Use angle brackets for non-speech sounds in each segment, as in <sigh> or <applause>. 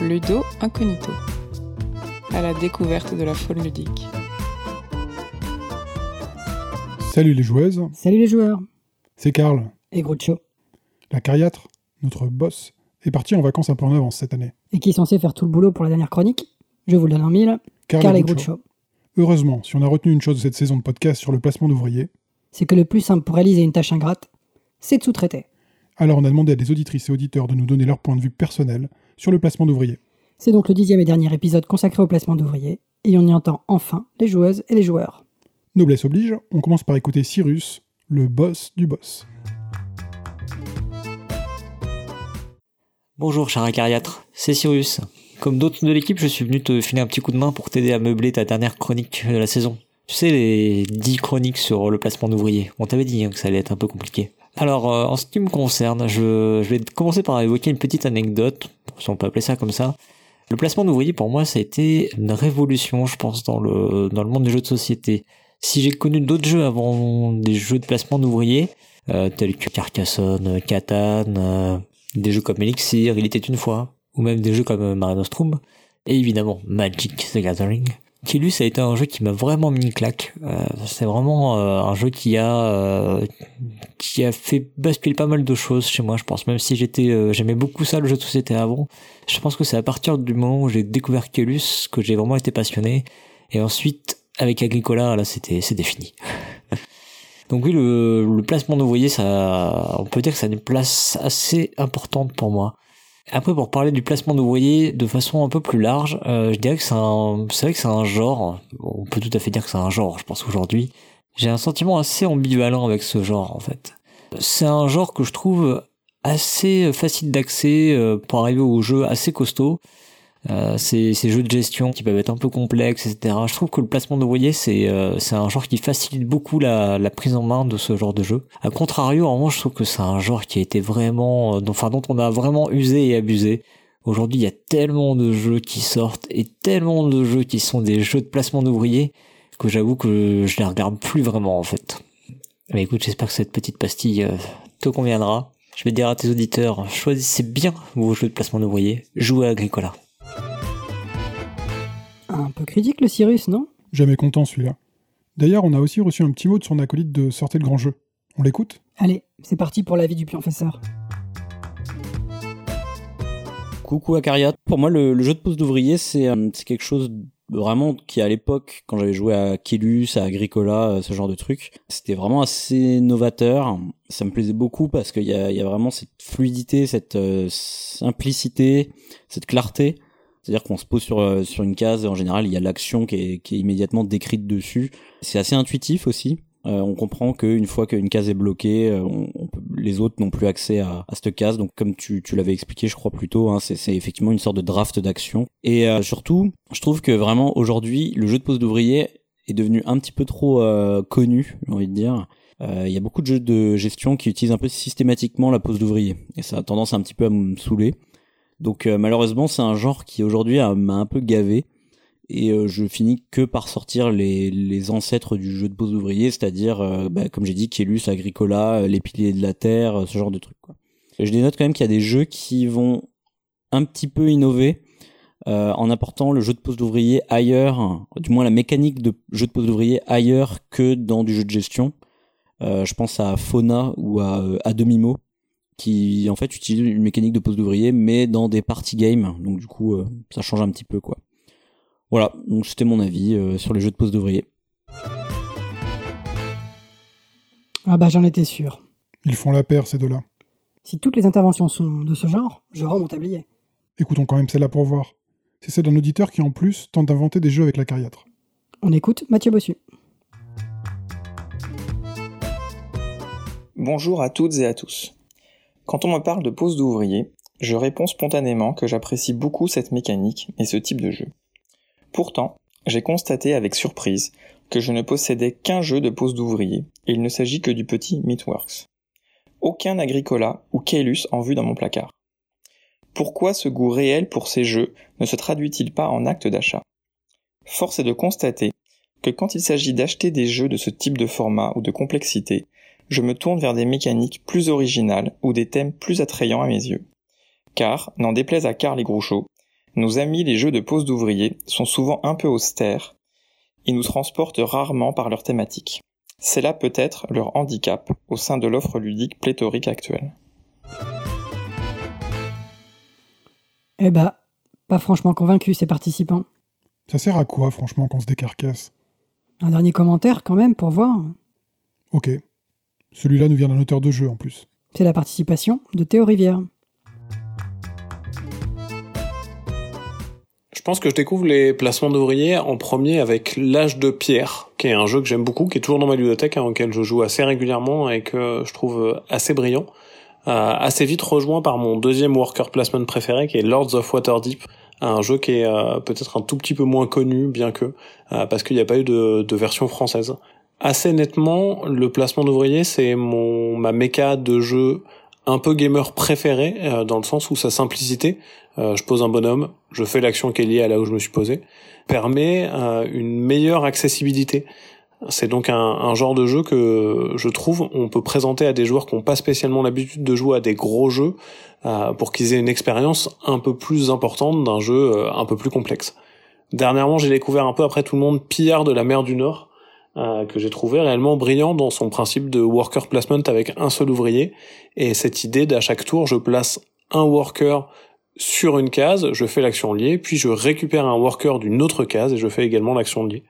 Ludo Incognito, à la découverte de la faune ludique. Salut les joueuses, Salut les joueurs c'est Karl. et Groucho, La cariatre, notre boss, est parti en vacances un peu en avance cette année. et qui est censé faire tout le boulot pour la dernière chronique. Je vous le donne en mille, Karl Carl et. Groucho. Heureusement, si on a retenu une chose de cette saison de podcast sur le placement d'ouvriers, C'est que le plus simple pour réaliser une tâche ingrate, c'est de sous-traiter. alors on a demandé à des auditrices et auditeurs de nous donner leur point de vue personnel sur le placement d'ouvriers. C'est donc le dixième et dernier épisode consacré au placement d'ouvriers, et on y entend enfin les joueuses et les joueurs. Noblesse oblige, on commence par écouter Cyrus, le boss du boss. Bonjour cher acariâtre, c'est Cyrus. Comme d'autres de l'équipe, je suis venu te filer un petit coup de main pour t'aider à meubler ta dernière chronique de la saison. Tu sais, les 10 chroniques sur le placement d'ouvriers. On t'avait dit hein, que ça allait être un peu compliqué. Alors, euh, en ce qui me concerne, je, je vais commencer par évoquer une petite anecdote, si on peut appeler ça comme ça. Le placement d'ouvriers, pour moi, ça a été une révolution, je pense, dans le, dans le monde des jeux de société. Si j'ai connu d'autres jeux avant des jeux de placement d'ouvriers, euh, tels que Carcassonne, Catan, euh, des jeux comme Elixir, Il était une fois, ou même des jeux comme euh, Mare Nostrum, et évidemment Magic the Gathering. Killus a été un jeu qui m'a vraiment mis une claque. Euh, c'est vraiment euh, un jeu qui a euh, qui a fait basculer pas mal de choses chez moi, je pense. Même si j'étais euh, j'aimais beaucoup ça le jeu de société avant, je pense que c'est à partir du moment où j'ai découvert Killus que j'ai vraiment été passionné. Et ensuite avec Agricola, là c'était c'était fini. <laughs> Donc oui, le, le placement d'ouvriers, ça, on peut dire que ça a une place assez importante pour moi. Après, pour parler du placement d'ouvriers de façon un peu plus large, euh, je dirais que c'est un, c'est vrai que c'est un genre. On peut tout à fait dire que c'est un genre. Je pense aujourd'hui, j'ai un sentiment assez ambivalent avec ce genre en fait. C'est un genre que je trouve assez facile d'accès euh, pour arriver aux jeux assez costauds. Euh, ces, jeux de gestion qui peuvent être un peu complexes, etc. Je trouve que le placement d'ouvriers, c'est euh, un genre qui facilite beaucoup la, la prise en main de ce genre de jeu. A contrario, en revanche, je trouve que c'est un genre qui a été vraiment, euh, dont, enfin, dont on a vraiment usé et abusé. Aujourd'hui, il y a tellement de jeux qui sortent et tellement de jeux qui sont des jeux de placement d'ouvriers que j'avoue que je les regarde plus vraiment en fait. Mais écoute, j'espère que cette petite pastille euh, te conviendra. Je vais dire à tes auditeurs, choisissez bien vos jeux de placement d'ouvriers, jouez à Agricola. Un peu critique le Cyrus, non? Jamais content celui-là. D'ailleurs, on a aussi reçu un petit mot de son acolyte de Sortez le grand jeu. On l'écoute? Allez, c'est parti pour l'avis du pionfesseur. Coucou Acariat. Pour moi, le, le jeu de pose d'ouvrier, c'est euh, c'est quelque chose de vraiment qui à l'époque, quand j'avais joué à Killus, à Agricola, euh, ce genre de truc, c'était vraiment assez novateur. Ça me plaisait beaucoup parce qu'il y a, il y a vraiment cette fluidité, cette euh, simplicité, cette clarté. C'est-à-dire qu'on se pose sur euh, sur une case et en général il y a l'action qui est, immédiatement décrite dessus. C'est assez intuitif aussi. Euh, on comprend qu'une fois qu'une case est bloquée, euh, les autres n'ont plus accès à, à cette case. Donc comme tu, tu l'avais expliqué, je crois plus tôt, hein, c'est effectivement une sorte de draft d'action. Et surtout, je trouve que vraiment aujourd'hui, le jeu de pose d'ouvrier est devenu un petit peu trop connu, j'ai envie de dire. Il y a beaucoup de jeux de gestion qui utilisent un peu systématiquement la pose d'ouvrier. Et ça a tendance un petit peu à me saouler. Donc euh, malheureusement, c'est un genre qui aujourd'hui m'a un peu gavé. Et euh, je finis que par sortir les, ancêtres du jeu de pose d'ouvrier, c'est-à-dire, euh, bah, comme j'ai dit, Kélus, Agricola, les piliers de la terre, ce genre de trucs. Quoi. Je dénote quand même qu'il y a des jeux qui vont un petit peu innover en apportant le jeu de pose d'ouvrier ailleurs, du moins la mécanique de jeu de pose d'ouvrier ailleurs que dans du jeu de gestion. Je pense à Fauna ou à, à Demi-Mot, qui en fait utilisent une mécanique de pose d'ouvrier, mais dans des party games. Donc du coup, euh, ça change un petit peu quoi. Voilà, donc c'était mon avis euh, sur les jeux de pose d'ouvrier. Ah bah j'en étais sûr. Ils font la paire, ces deux-là. Si toutes les interventions sont de ce genre, je rends mon tablier. Écoutons quand même celle-là pour voir. C'est celle d'un auditeur qui, en plus, tente d'inventer des jeux avec la cariatre. On écoute Mathieu Bossu. Bonjour à toutes et à tous. Quand on me parle de pose d'ouvrier, je réponds spontanément que j'apprécie beaucoup cette mécanique et ce type de jeu. Pourtant, j'ai constaté avec surprise que je ne possédais qu'un jeu de pose d'ouvrier, et il ne s'agit que du petit Meatworks. Aucun Agricola ou Kaelus en vue dans mon placard. Pourquoi ce goût réel pour ces jeux ne se traduit-il pas en acte d'achat? Force est de constater que quand il s'agit d'acheter des jeux de ce type de format ou de complexité, je me tourne vers des mécaniques plus originales ou des thèmes plus attrayants à mes yeux. Car, n'en déplaise à Karl et Groucho, Nos amis les jeux de pose d'ouvriers sont souvent un peu austères et nous transportent rarement par leur thématique. C'est là peut-être leur handicap au sein de l'offre ludique pléthorique actuelle. Eh bah, pas franchement convaincu ces participants. Ça sert à quoi, franchement, qu'on se décarcasse? Un dernier commentaire quand même pour voir. Ok. Celui-là nous vient d'un auteur de jeu en plus. C'est la participation de Théo Rivière. Je pense que je découvre les placements d'ouvriers en premier avec L'âge de pierre, qui est un jeu que j'aime beaucoup, qui est toujours dans ma ludothèque, hein, auquel je joue assez régulièrement et que je trouve assez brillant. Euh, assez vite rejoint par mon deuxième worker placement préféré, qui est Lords of Waterdeep, un jeu qui est euh, peut-être un tout petit peu moins connu, bien que, euh, parce qu'il n'y a pas eu de, de version française. Assez nettement, le placement d'ouvriers, c'est mon ma méca de jeu un peu gamer préféré dans le sens où sa simplicité, je pose un bonhomme, je fais l'action qui est liée à là où je me suis posé, permet une meilleure accessibilité. C'est donc un, un, genre de jeu que je trouve on peut présenter à des joueurs qui n'ont pas spécialement l'habitude de jouer à des gros jeux euh, pour qu'ils aient une expérience un peu plus importante d'un jeu euh, un peu plus complexe. Dernièrement, j'ai découvert un peu après tout le monde Pillard de la mer du Nord, euh, que j'ai trouvé réellement brillant dans son principe de worker placement avec un seul ouvrier et cette idée d'à chaque tour je place un worker sur une case, je fais l'action liée, puis je récupère un worker d'une autre case et je fais également l'action liée.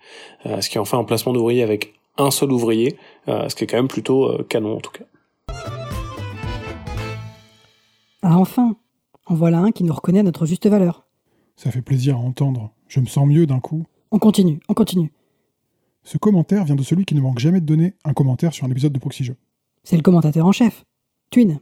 Euh, ce qui en fait un placement d'ouvrier avec un seul ouvrier, euh, ce qui est quand même plutôt euh, canon en tout cas. Ah enfin En voilà un qui nous reconnaît à notre juste valeur. Ça fait plaisir à entendre. Je me sens mieux d'un coup. On continue, on continue. Ce commentaire vient de celui qui ne manque jamais de donner un commentaire sur un épisode de Proxy Jeux. C'est le commentateur en chef, Twin.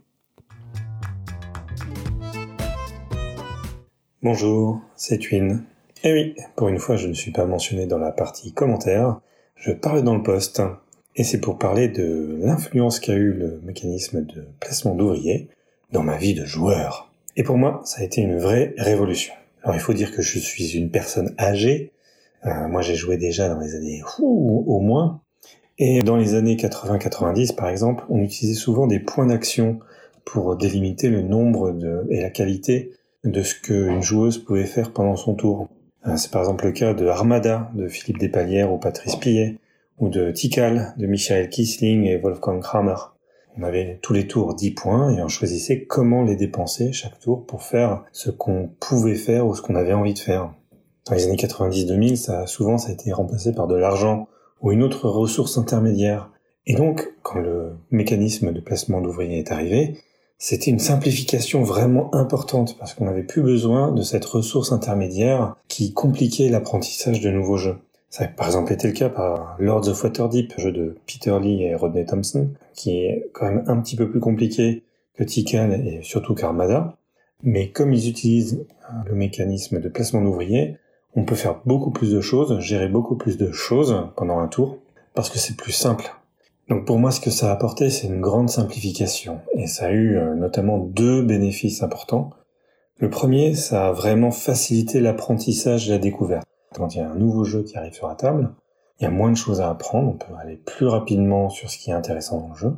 Bonjour, c'est Twin. Eh oui, pour une fois je ne suis pas mentionné dans la partie commentaires, je parle dans le poste. Et c'est pour parler de l'influence qu'a eu le mécanisme de placement d'ouvriers dans ma vie de joueur. Et pour moi, ça a été une vraie révolution. Alors il faut dire que je suis une personne âgée. Euh, moi j'ai joué déjà dans les années au moins. Et dans les années 80-90 par exemple, on utilisait souvent des points d'action pour délimiter le nombre et la qualité de ce qu'une joueuse pouvait faire pendant son tour. Euh, c'est par exemple le cas de Armada de Philippe Despalières ou Patrice Pillet, ou de Tikal de Michael Kisling et Wolfgang Kramer. On avait tous les tours 10 points et on choisissait comment les dépenser chaque tour pour faire ce qu'on pouvait faire ou ce qu'on avait envie de faire. Dans les années 90-2000, ça, souvent ça a été remplacé par de l'argent ou une autre ressource intermédiaire. Et donc, quand le mécanisme de placement d'ouvriers est arrivé, c'était une simplification vraiment importante parce qu'on n'avait plus besoin de cette ressource intermédiaire qui compliquait l'apprentissage de nouveaux jeux. Ça a par exemple été le cas par Lords of Waterdeep, jeu de Peter Lee et Rodney Thompson, qui est quand même un petit peu plus compliqué que Tikal et surtout qu'Armada. Mais comme ils utilisent le mécanisme de placement d'ouvriers, on peut faire beaucoup plus de choses, gérer beaucoup plus de choses pendant un tour, parce que c'est plus simple. Donc pour moi, ce que ça a apporté, c'est une grande simplification. Et ça a eu euh, notamment deux bénéfices importants. Le premier, ça a vraiment facilité l'apprentissage et la découverte. Quand il y a un nouveau jeu qui arrive sur la table, il y a moins de choses à apprendre, on peut aller plus rapidement sur ce qui est intéressant dans le jeu.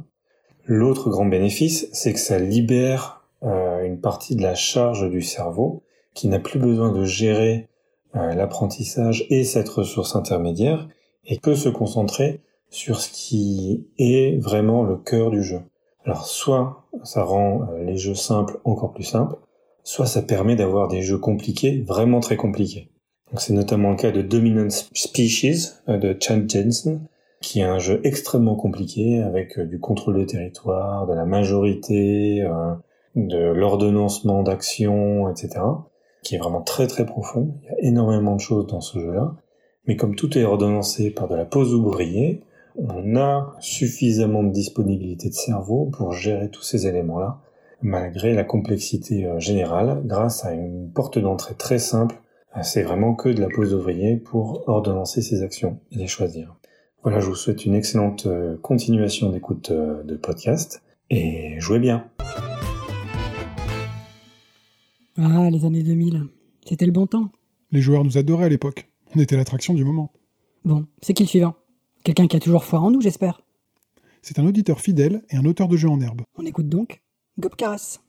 L'autre grand bénéfice, c'est que ça libère euh, une partie de la charge du cerveau qui n'a plus besoin de gérer l'apprentissage et cette ressource intermédiaire et peut se concentrer sur ce qui est vraiment le cœur du jeu. Alors soit ça rend euh, les jeux simples encore plus simples, soit ça permet d'avoir des jeux compliqués vraiment très compliqués. Donc c'est notamment le cas de Dominant Species euh, de Chad Jensen, qui est un jeu extrêmement compliqué avec euh, du contrôle de territoire, de la majorité, de l'ordonnancement d'action, etc. qui est vraiment très très profond. Il y a énormément de choses dans ce jeu-là. Mais comme tout est ordonnancé par de la pose ouvrier, on a suffisamment de disponibilité de cerveau pour gérer tous ces éléments-là, malgré la complexité euh, générale, grâce à une porte d'entrée très simple. Euh, c'est vraiment que de la pose d'ouvrier pour ordonnancer ses actions et les choisir. Voilà, je vous souhaite une excellente euh, continuation d'écoute de podcast et jouez bien. Ah, les années 2000, c'était le bon temps. Les joueurs nous adoraient à l'époque. On était l'attraction du moment. Bon, c'est qui le suivant? Quelqu'un qui a toujours foi en nous, j'espère. C'est un auditeur fidèle et un auteur de jeux en herbe. On écoute donc Gop Caras.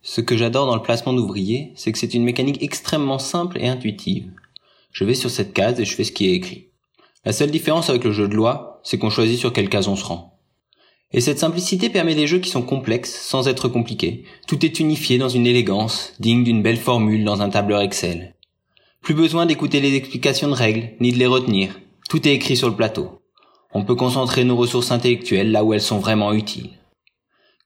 Ce que j'adore dans le placement d'ouvriers, c'est que c'est une mécanique extrêmement simple et intuitive. Je vais sur cette case et je fais ce qui est écrit. La seule différence avec le jeu de loi, c'est qu'on choisit sur quelle case on se rend. Et cette simplicité permet des jeux qui sont complexes sans être compliqués. Tout est unifié dans une élégance, digne d'une belle formule dans un tableur Excel. Plus besoin d'écouter les explications de règles, ni de les retenir. Tout est écrit sur le plateau. On peut concentrer nos ressources intellectuelles là où elles sont vraiment utiles.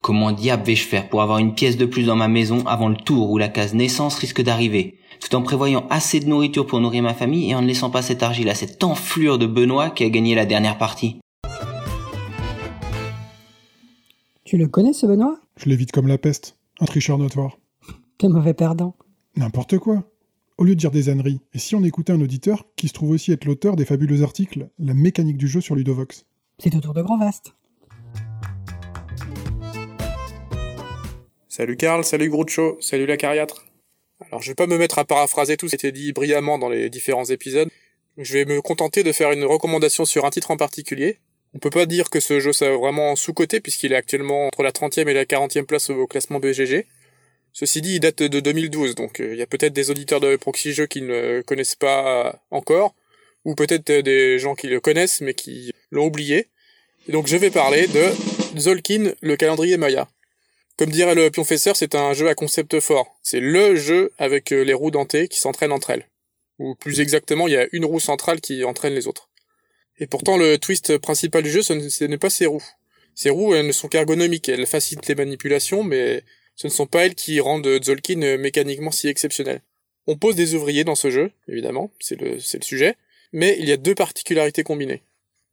Comment diable vais-je faire pour avoir une pièce de plus dans ma maison avant le tour où la case naissance risque d'arriver, tout en prévoyant assez de nourriture pour nourrir ma famille et en ne laissant pas cette argile à cette enflure de Benoît qui a gagné la dernière partie? Tu le connais ce Benoît? Je l'évite comme la peste. Un tricheur notoire. Quel mauvais perdant. N'importe quoi. Au lieu de dire des âneries, et si on écoutait un auditeur qui se trouve aussi être l'auteur des fabuleux articles La mécanique du jeu sur Ludovox? C'est au tour de Grand Vaste. Salut Karl, salut Groucho, salut la cariatre. Alors je vais pas me mettre à paraphraser tout ce qui a été dit brillamment dans les différents épisodes. Je vais me contenter de faire une recommandation sur un titre en particulier. On peut pas dire que ce jeu soit vraiment sous-coté puisqu'il est actuellement entre la 30e et la 40e place au classement BGG. Ceci dit, il date de 2012, donc euh, il y a peut-être des auditeurs de Proxy Jeux qui ne connaissent pas encore, ou peut-être des gens qui le connaissent mais qui l'ont oublié. Donc je vais parler de Zolkin, le calendrier Maya. Comme dirait le pionfesseur, c'est un jeu à concept fort. C'est LE jeu avec euh, les roues dentées qui s'entraînent entre elles. Ou plus exactement, il y a une roue centrale qui entraîne les autres. Et pourtant, le twist principal du jeu, ce n'est pas ces roues. Ces roues, elles ne sont qu'ergonomiques, elles facilitent les manipulations, mais ce ne sont pas elles qui rendent Zolkin mécaniquement si exceptionnel. On pose des ouvriers dans ce jeu, évidemment, c'est le sujet, mais il y a deux particularités combinées.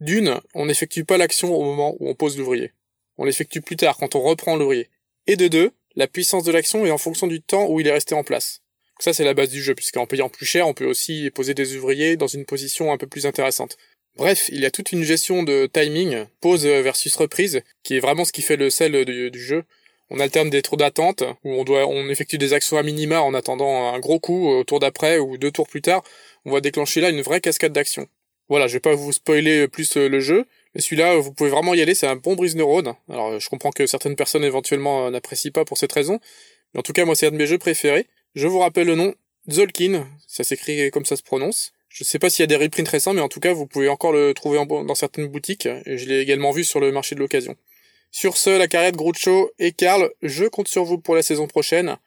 D'une, on n'effectue pas l'action au moment où on pose l'ouvrier. On l'effectue plus tard, quand on reprend l'ouvrier. Et de deux, la puissance de l'action est en fonction du temps où il est resté en place. Ça, c'est la base du jeu, puisqu'en payant plus cher, on peut aussi poser des ouvriers dans une position un peu plus intéressante. Bref, il y a toute une gestion de timing, pause versus reprise, qui est vraiment ce qui fait le sel du, jeu. On alterne des tours d'attente, où on doit, on effectue des actions à minima en attendant un gros coup au tour d'après ou deux tours plus tard. On va déclencher là une vraie cascade d'actions. Voilà, je vais pas vous spoiler plus le jeu, mais celui-là, vous pouvez vraiment y aller, c'est un bon brise neurone. Alors, je comprends que certaines personnes éventuellement euh, n'apprécient pas pour cette raison, mais en tout cas, moi, c'est un de mes jeux préférés. Je vous rappelle le nom, Zolkin, ça s'écrit comme ça se prononce. Je sais pas s'il y a des reprints récents, mais en tout cas, vous pouvez encore le trouver dans certaines boutiques, et je l'ai également vu sur le marché de l'occasion. Sur ce, la carrière de Groucho et Karl, je compte sur vous pour la saison prochaine.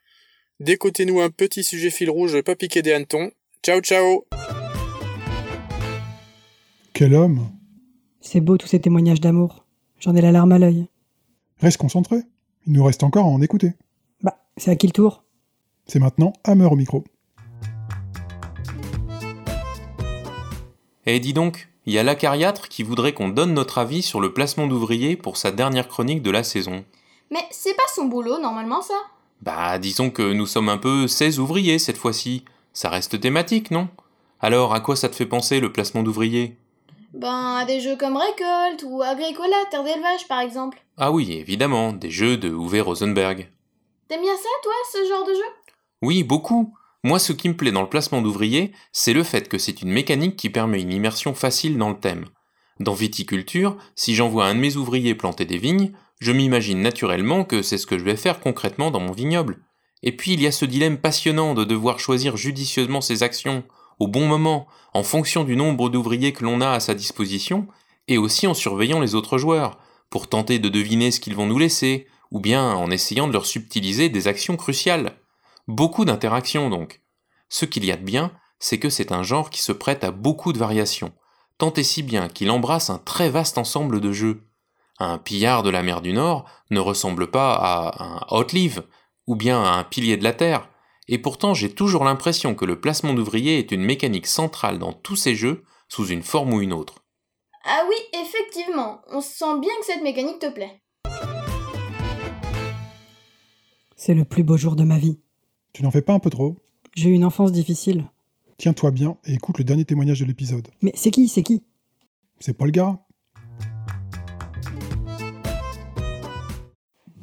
Décotez-nous un petit sujet fil rouge, pas piquer des hannetons. Ciao ciao Quel homme C'est beau tous ces témoignages d'amour. J'en ai la larme à l'œil. Reste concentré. Il nous reste encore à en écouter. Bah, c'est à qui le tour? C'est maintenant Hammer au micro. Eh dis donc, il y a l'acariâtre qui voudrait qu'on donne notre avis sur le placement d'ouvriers pour sa dernière chronique de la saison. Mais c'est pas son boulot normalement ça Bah disons que nous sommes un peu 16 ouvriers cette fois-ci. Ça reste thématique, non? Alors à quoi ça te fait penser le placement d'ouvriers? Ben à des jeux comme Récolte ou Agricola, Terre d'élevage par exemple. Ah oui, évidemment, des jeux de Uwe Rosenberg. T'aimes bien ça toi, ce genre de jeu? Oui, beaucoup. Moi, ce qui me plaît dans le placement d'ouvriers, c'est le fait que c'est une mécanique qui permet une immersion facile dans le thème. Dans viticulture, si j'envoie un de mes ouvriers planter des vignes, je m'imagine naturellement que c'est ce que je vais faire concrètement dans mon vignoble. Et puis il y a ce dilemme passionnant de devoir choisir judicieusement ses actions, au bon moment, en fonction du nombre d'ouvriers que l'on a à sa disposition, et aussi en surveillant les autres joueurs, pour tenter de deviner ce qu'ils vont nous laisser, ou bien en essayant de leur subtiliser des actions cruciales. Beaucoup d'interactions donc. Ce qu'il y a de bien, c'est que c'est un genre qui se prête à beaucoup de variations, tant et si bien qu'il embrasse un très vaste ensemble de jeux. Un pillard de la mer du Nord ne ressemble pas à un Outlive, ou bien à un pilier de la Terre, et pourtant j'ai toujours l'impression que le placement d'ouvriers est une mécanique centrale dans tous ces jeux, sous une forme ou une autre. Ah oui, effectivement, on sent bien que cette mécanique te plaît. C'est le plus beau jour de ma vie. Tu n'en fais pas un peu trop? J'ai eu une enfance difficile. Tiens-toi bien et écoute le dernier témoignage de l'épisode. Mais c'est qui C'est qui? C'est Paul Gara.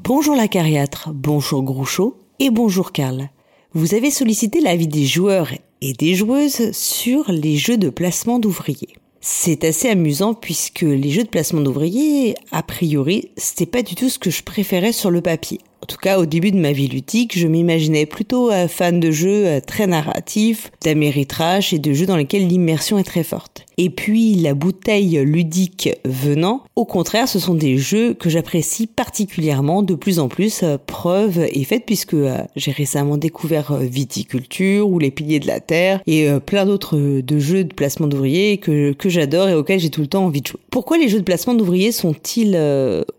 Bonjour la cariatre, bonjour Groucho et bonjour Karl. Vous avez sollicité l'avis des joueurs et des joueuses sur les jeux de placement d'ouvriers. C'est assez amusant puisque les jeux de placement d'ouvriers, a priori, c'était pas du tout ce que je préférais sur le papier. En tout cas, au début de ma vie ludique, je m'imaginais plutôt euh, fan de jeux euh, très narratifs, d'améritrage et de jeux dans lesquels l'immersion est très forte. Et puis, la bouteille ludique venant, au contraire, ce sont des jeux que j'apprécie particulièrement de plus en plus. Euh, preuve est faite puisque j'ai récemment découvert Viticulture ou Les Piliers de la Terre et plein d'autres de jeux de placement d'ouvriers que j'adore et auxquels j'ai tout le temps envie de jouer. Pourquoi les jeux de placement d'ouvriers sont-ils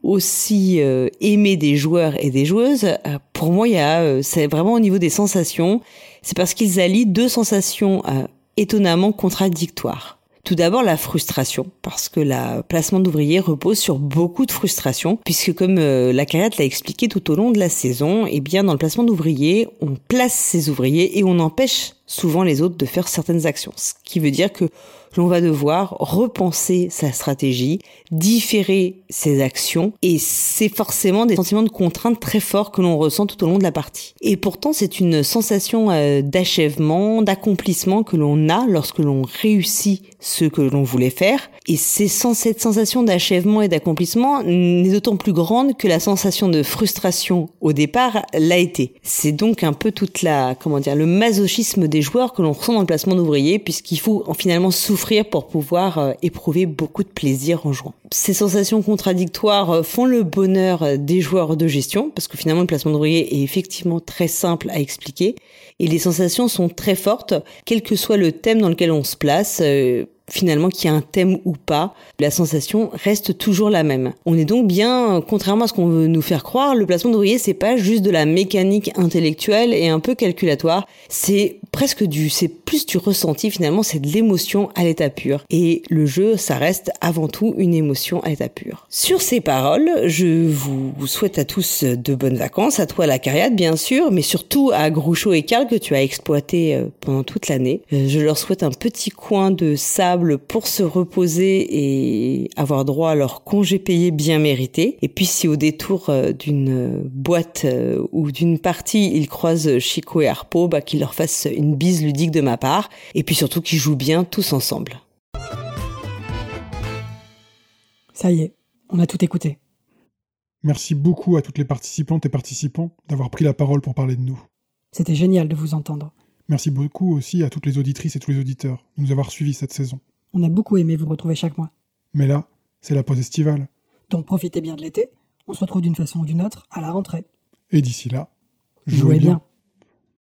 aussi aimés des joueurs et des joueurs euh, pour moi, euh, c'est vraiment au niveau des sensations. C'est parce qu'ils allient deux sensations euh, étonnamment contradictoires. Tout d'abord la frustration, parce que la placement d'ouvriers repose sur beaucoup de frustration, puisque comme la carrière l'a expliqué tout au long de la saison, eh bien dans le placement d'ouvriers, on place ses ouvriers et on empêche souvent les autres de faire certaines actions. Ce qui veut dire que l'on va devoir repenser sa stratégie, différer ses actions, et c'est forcément des sentiments de contrainte très forts que l'on ressent tout au long de la partie. Et pourtant, c'est une sensation euh, d'achèvement, d'accomplissement que l'on a lorsque l'on réussit ce que l'on voulait faire, et c'est cette sensation d'achèvement et d'accomplissement n'est d'autant plus grande que la sensation de frustration au départ l'a été. C'est donc un peu toute la, comment dire, le masochisme des joueurs que l'on ressent dans le placement d'ouvriers puisqu'il faut finalement souffrir pour pouvoir euh, éprouver beaucoup de plaisir en jouant. Ces sensations contradictoires euh, font le bonheur euh, des joueurs de gestion parce que finalement le placement d'ouvriers est effectivement très simple à expliquer et les sensations sont très fortes quel que soit le thème dans lequel on se place finalement qu'il y ait un thème ou pas, la sensation reste toujours la même. On est donc bien, contrairement à ce qu'on veut nous faire croire, le placement d'ouvrier c'est pas juste de la mécanique intellectuelle et un peu calculatoire, c'est presque du, c'est plus du ressenti finalement, c'est de l'émotion à l'état pur. Et le jeu, ça reste avant tout une émotion à l'état pur. Sur ces paroles, je vous souhaite à tous de bonnes vacances, à toi la cariade bien sûr, mais surtout à Groucho et Karl que tu as exploité euh, pendant toute l'année. Euh, je leur souhaite un petit coin de sable pour se reposer et avoir droit à leur congé payé bien mérité. Et puis si au détour euh, d'une boîte ou d'une partie, ils croisent Chico et Harpo, bah, qu'ils leur fassent bise ludique de ma part. Et puis surtout qu'ils jouent bien tous ensemble. Ça y est, on a tout écouté. Merci beaucoup à toutes les participantes et participants d'avoir pris la parole pour parler de nous. C'était génial de vous entendre. Merci beaucoup aussi à toutes les auditrices et tous les auditeurs de nous avoir suivis cette saison. On a beaucoup aimé vous retrouver chaque mois. Mais là, c'est la pause estivale. Donc profitez bien de l'été. On se retrouve d'une façon ou d'une autre à la rentrée. Et d'ici là, jouez, bien.